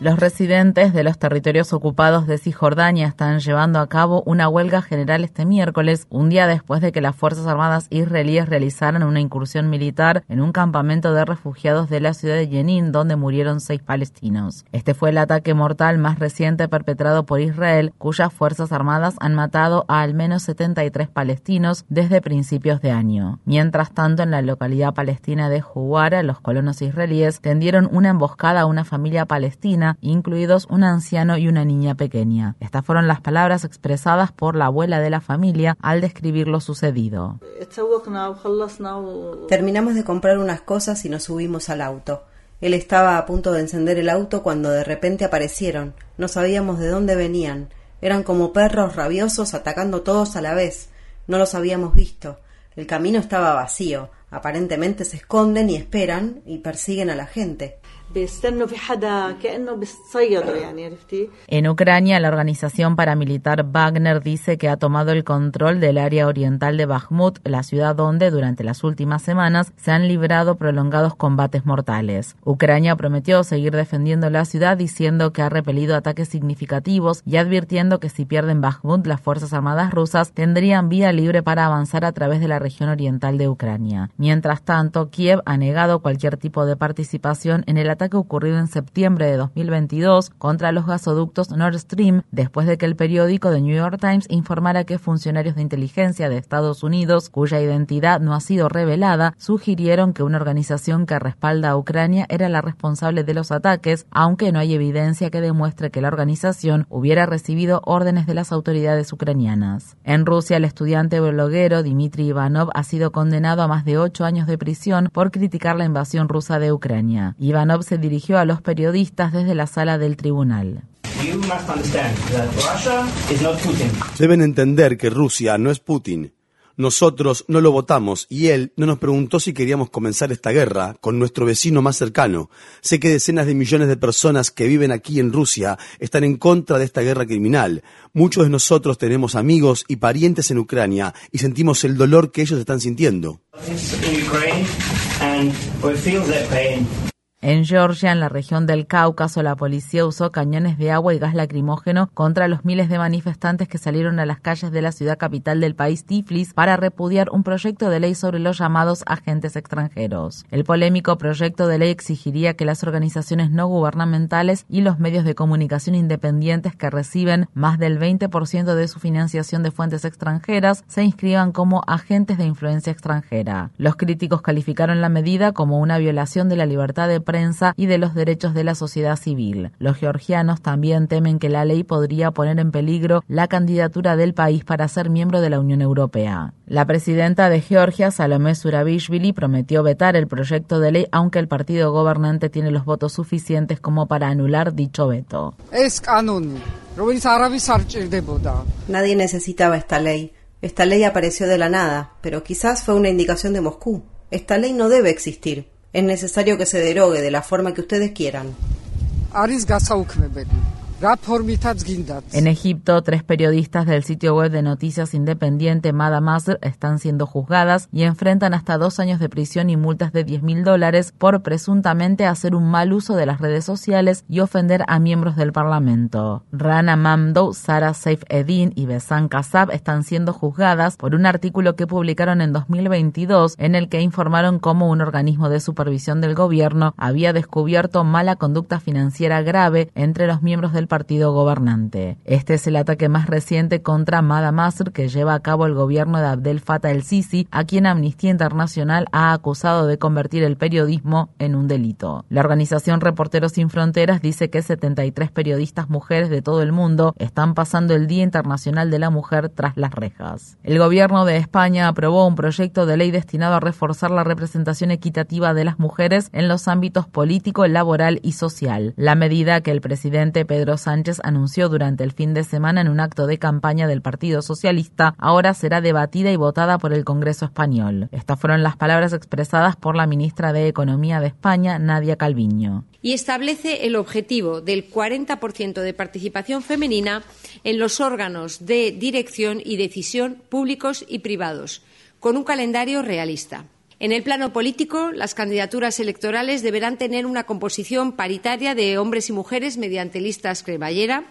Los residentes de los territorios ocupados de Cisjordania están llevando a cabo una huelga general este miércoles, un día después de que las Fuerzas Armadas israelíes realizaran una incursión militar en un campamento de refugiados de la ciudad de Jenin, donde murieron seis palestinos. Este fue el ataque mortal más reciente perpetrado por Israel, cuyas Fuerzas Armadas han matado a al menos 73 palestinos desde principios de año. Mientras tanto, en la localidad palestina de Juwara, los colonos israelíes tendieron una emboscada a una familia palestina incluidos un anciano y una niña pequeña. Estas fueron las palabras expresadas por la abuela de la familia al describir lo sucedido. Terminamos de comprar unas cosas y nos subimos al auto. Él estaba a punto de encender el auto cuando de repente aparecieron. No sabíamos de dónde venían. Eran como perros rabiosos atacando todos a la vez. No los habíamos visto. El camino estaba vacío. Aparentemente se esconden y esperan y persiguen a la gente. En Ucrania, la organización paramilitar Wagner dice que ha tomado el control del área oriental de Bakhmut, la ciudad donde durante las últimas semanas se han librado prolongados combates mortales. Ucrania prometió seguir defendiendo la ciudad diciendo que ha repelido ataques significativos y advirtiendo que si pierden Bakhmut, las Fuerzas Armadas rusas tendrían vía libre para avanzar a través de la región oriental de Ucrania. Mientras tanto, Kiev ha negado cualquier tipo de participación en el ataque ataque ocurrido en septiembre de 2022 contra los gasoductos Nord Stream después de que el periódico The New York Times informara que funcionarios de inteligencia de Estados Unidos, cuya identidad no ha sido revelada, sugirieron que una organización que respalda a Ucrania era la responsable de los ataques, aunque no hay evidencia que demuestre que la organización hubiera recibido órdenes de las autoridades ucranianas. En Rusia, el estudiante bloguero Dmitry Ivanov ha sido condenado a más de ocho años de prisión por criticar la invasión rusa de Ucrania. Ivanov se dirigió a los periodistas desde la sala del tribunal. Deben entender que Rusia no es Putin. Nosotros no lo votamos y él no nos preguntó si queríamos comenzar esta guerra con nuestro vecino más cercano. Sé que decenas de millones de personas que viven aquí en Rusia están en contra de esta guerra criminal. Muchos de nosotros tenemos amigos y parientes en Ucrania y sentimos el dolor que ellos están sintiendo. En Georgia, en la región del Cáucaso, la policía usó cañones de agua y gas lacrimógeno contra los miles de manifestantes que salieron a las calles de la ciudad capital del país, Tiflis, para repudiar un proyecto de ley sobre los llamados agentes extranjeros. El polémico proyecto de ley exigiría que las organizaciones no gubernamentales y los medios de comunicación independientes que reciben más del 20% de su financiación de fuentes extranjeras se inscriban como agentes de influencia extranjera. Los críticos calificaron la medida como una violación de la libertad de prensa y de los derechos de la sociedad civil. Los georgianos también temen que la ley podría poner en peligro la candidatura del país para ser miembro de la Unión Europea. La presidenta de Georgia, Salomé Surabishvili, prometió vetar el proyecto de ley aunque el partido gobernante tiene los votos suficientes como para anular dicho veto. Nadie necesitaba esta ley. Esta ley apareció de la nada, pero quizás fue una indicación de Moscú. Esta ley no debe existir. Es necesario que se derogue de la forma que ustedes quieran. En Egipto, tres periodistas del sitio web de noticias independiente Mada Masr están siendo juzgadas y enfrentan hasta dos años de prisión y multas de 10 mil dólares por presuntamente hacer un mal uso de las redes sociales y ofender a miembros del Parlamento. Rana Mamdou, Sara Saif Edin y Besan Kassab están siendo juzgadas por un artículo que publicaron en 2022 en el que informaron cómo un organismo de supervisión del gobierno había descubierto mala conducta financiera grave entre los miembros del partido gobernante. Este es el ataque más reciente contra Mada Masr que lleva a cabo el gobierno de Abdel Fattah el-Sisi, a quien Amnistía Internacional ha acusado de convertir el periodismo en un delito. La organización Reporteros Sin Fronteras dice que 73 periodistas mujeres de todo el mundo están pasando el Día Internacional de la Mujer tras las rejas. El gobierno de España aprobó un proyecto de ley destinado a reforzar la representación equitativa de las mujeres en los ámbitos político, laboral y social. La medida que el presidente Pedro Sánchez anunció durante el fin de semana en un acto de campaña del Partido Socialista ahora será debatida y votada por el Congreso español. Estas fueron las palabras expresadas por la ministra de Economía de España, Nadia Calviño. Y establece el objetivo del 40% de participación femenina en los órganos de dirección y decisión públicos y privados, con un calendario realista. En el plano político, las candidaturas electorales deberán tener una composición paritaria de hombres y mujeres mediante listas cremallera.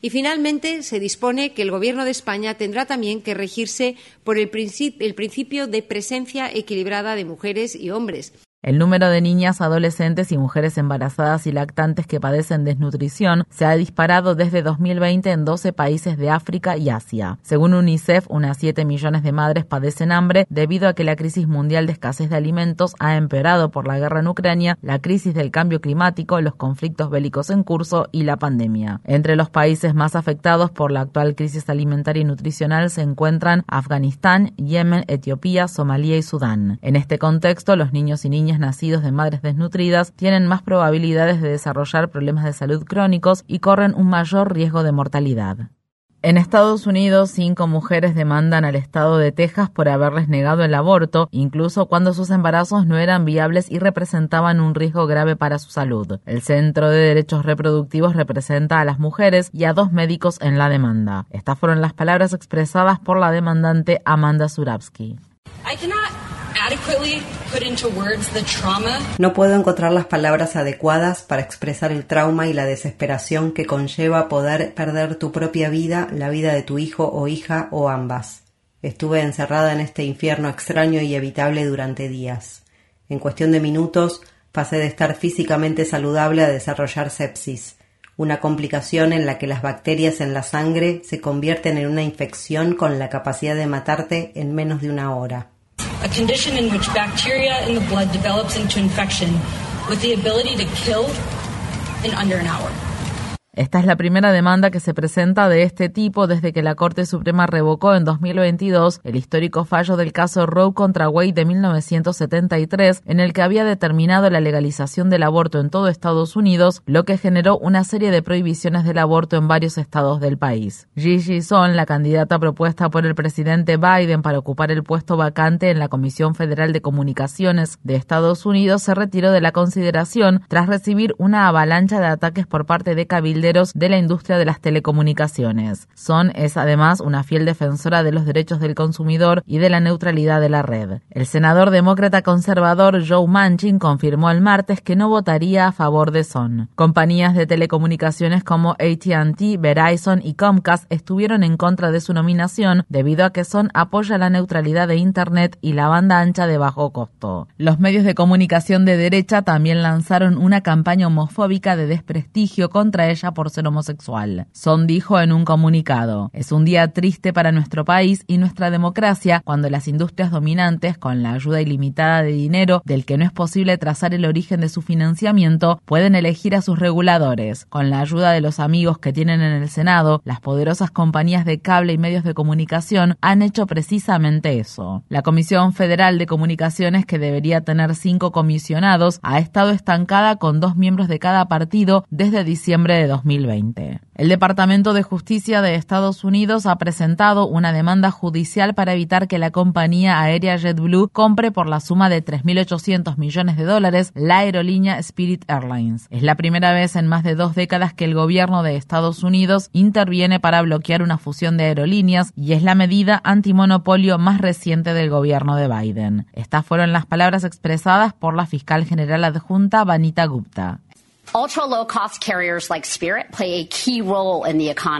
Y finalmente se dispone que el Gobierno de España tendrá también que regirse por el, principio de presencia equilibrada de mujeres y hombres. El número de niñas, adolescentes y mujeres embarazadas y lactantes que padecen desnutrición se ha disparado desde 2020 en 12 países de África y Asia. Según UNICEF, unas 7 millones de madres padecen hambre debido a que la crisis mundial de escasez de alimentos ha empeorado por la guerra en Ucrania, la crisis del cambio climático, los conflictos bélicos en curso y la pandemia. Entre los países más afectados por la actual crisis alimentaria y nutricional se encuentran Afganistán, Yemen, Etiopía, Somalia y Sudán. En este contexto, los niños y niñas nacidos de madres desnutridas tienen más probabilidades de desarrollar problemas de salud crónicos y corren un mayor riesgo de mortalidad. En Estados Unidos, cinco mujeres demandan al estado de Texas por haberles negado el aborto, incluso cuando sus embarazos no eran viables y representaban un riesgo grave para su salud. El Centro de Derechos Reproductivos representa a las mujeres y a dos médicos en la demanda. Estas fueron las palabras expresadas por la demandante Amanda Surabsky. No puedo encontrar las palabras adecuadas para expresar el trauma y la desesperación que conlleva poder perder tu propia vida, la vida de tu hijo o hija o ambas. Estuve encerrada en este infierno extraño y evitable durante días. En cuestión de minutos pasé de estar físicamente saludable a desarrollar sepsis, una complicación en la que las bacterias en la sangre se convierten en una infección con la capacidad de matarte en menos de una hora a condition in which bacteria in the blood develops into infection with the ability to kill in under an hour. Esta es la primera demanda que se presenta de este tipo desde que la Corte Suprema revocó en 2022 el histórico fallo del caso Roe contra Wade de 1973, en el que había determinado la legalización del aborto en todo Estados Unidos, lo que generó una serie de prohibiciones del aborto en varios estados del país. Gigi Son, la candidata propuesta por el presidente Biden para ocupar el puesto vacante en la Comisión Federal de Comunicaciones de Estados Unidos, se retiró de la consideración tras recibir una avalancha de ataques por parte de de la industria de las telecomunicaciones. Son es además una fiel defensora de los derechos del consumidor y de la neutralidad de la red. El senador demócrata conservador Joe Manchin confirmó el martes que no votaría a favor de Son. Compañías de telecomunicaciones como AT&T, Verizon y Comcast estuvieron en contra de su nominación debido a que Son apoya la neutralidad de Internet y la banda ancha de bajo costo. Los medios de comunicación de derecha también lanzaron una campaña homofóbica de desprestigio contra ella por ser homosexual. Son dijo en un comunicado, es un día triste para nuestro país y nuestra democracia cuando las industrias dominantes, con la ayuda ilimitada de dinero del que no es posible trazar el origen de su financiamiento, pueden elegir a sus reguladores. Con la ayuda de los amigos que tienen en el Senado, las poderosas compañías de cable y medios de comunicación han hecho precisamente eso. La Comisión Federal de Comunicaciones, que debería tener cinco comisionados, ha estado estancada con dos miembros de cada partido desde diciembre de 2020. El Departamento de Justicia de Estados Unidos ha presentado una demanda judicial para evitar que la compañía aérea JetBlue compre por la suma de 3.800 millones de dólares la aerolínea Spirit Airlines. Es la primera vez en más de dos décadas que el gobierno de Estados Unidos interviene para bloquear una fusión de aerolíneas y es la medida antimonopolio más reciente del gobierno de Biden. Estas fueron las palabras expresadas por la fiscal general adjunta Vanita Gupta.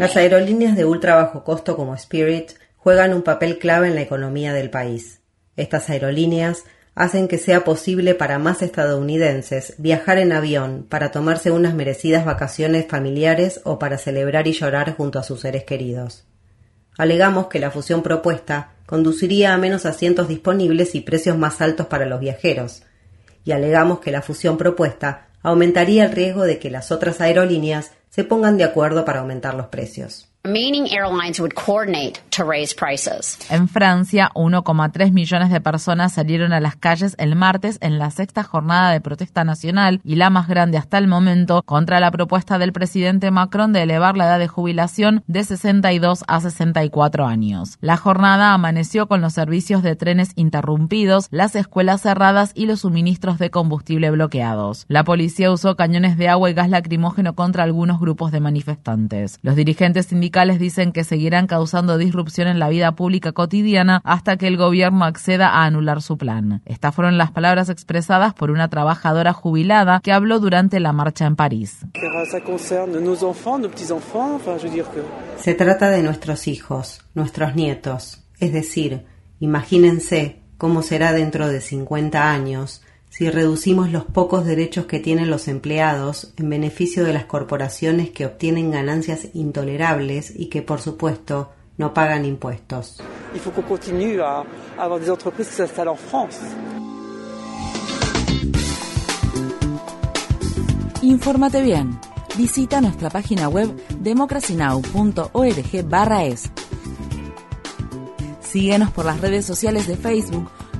Las aerolíneas de ultra bajo costo como Spirit juegan un papel clave en la economía del país. Estas aerolíneas hacen que sea posible para más estadounidenses viajar en avión para tomarse unas merecidas vacaciones familiares o para celebrar y llorar junto a sus seres queridos. Alegamos que la fusión propuesta conduciría a menos asientos disponibles y precios más altos para los viajeros, y alegamos que la fusión propuesta aumentaría el riesgo de que las otras aerolíneas se pongan de acuerdo para aumentar los precios. En Francia, 1,3 millones de personas salieron a las calles el martes en la sexta jornada de protesta nacional y la más grande hasta el momento contra la propuesta del presidente Macron de elevar la edad de jubilación de 62 a 64 años. La jornada amaneció con los servicios de trenes interrumpidos, las escuelas cerradas y los suministros de combustible bloqueados. La policía usó cañones de agua y gas lacrimógeno contra algunos grupos de manifestantes. Los dirigentes sindicales dicen que seguirán causando disrupción en la vida pública cotidiana hasta que el gobierno acceda a anular su plan. Estas fueron las palabras expresadas por una trabajadora jubilada que habló durante la marcha en París. Se trata de nuestros hijos, nuestros nietos. Es decir, imagínense cómo será dentro de 50 años si reducimos los pocos derechos que tienen los empleados en beneficio de las corporaciones que obtienen ganancias intolerables y que, por supuesto, no pagan impuestos. Infórmate bien. Visita nuestra página web democracynow.org/es. Síguenos por las redes sociales de Facebook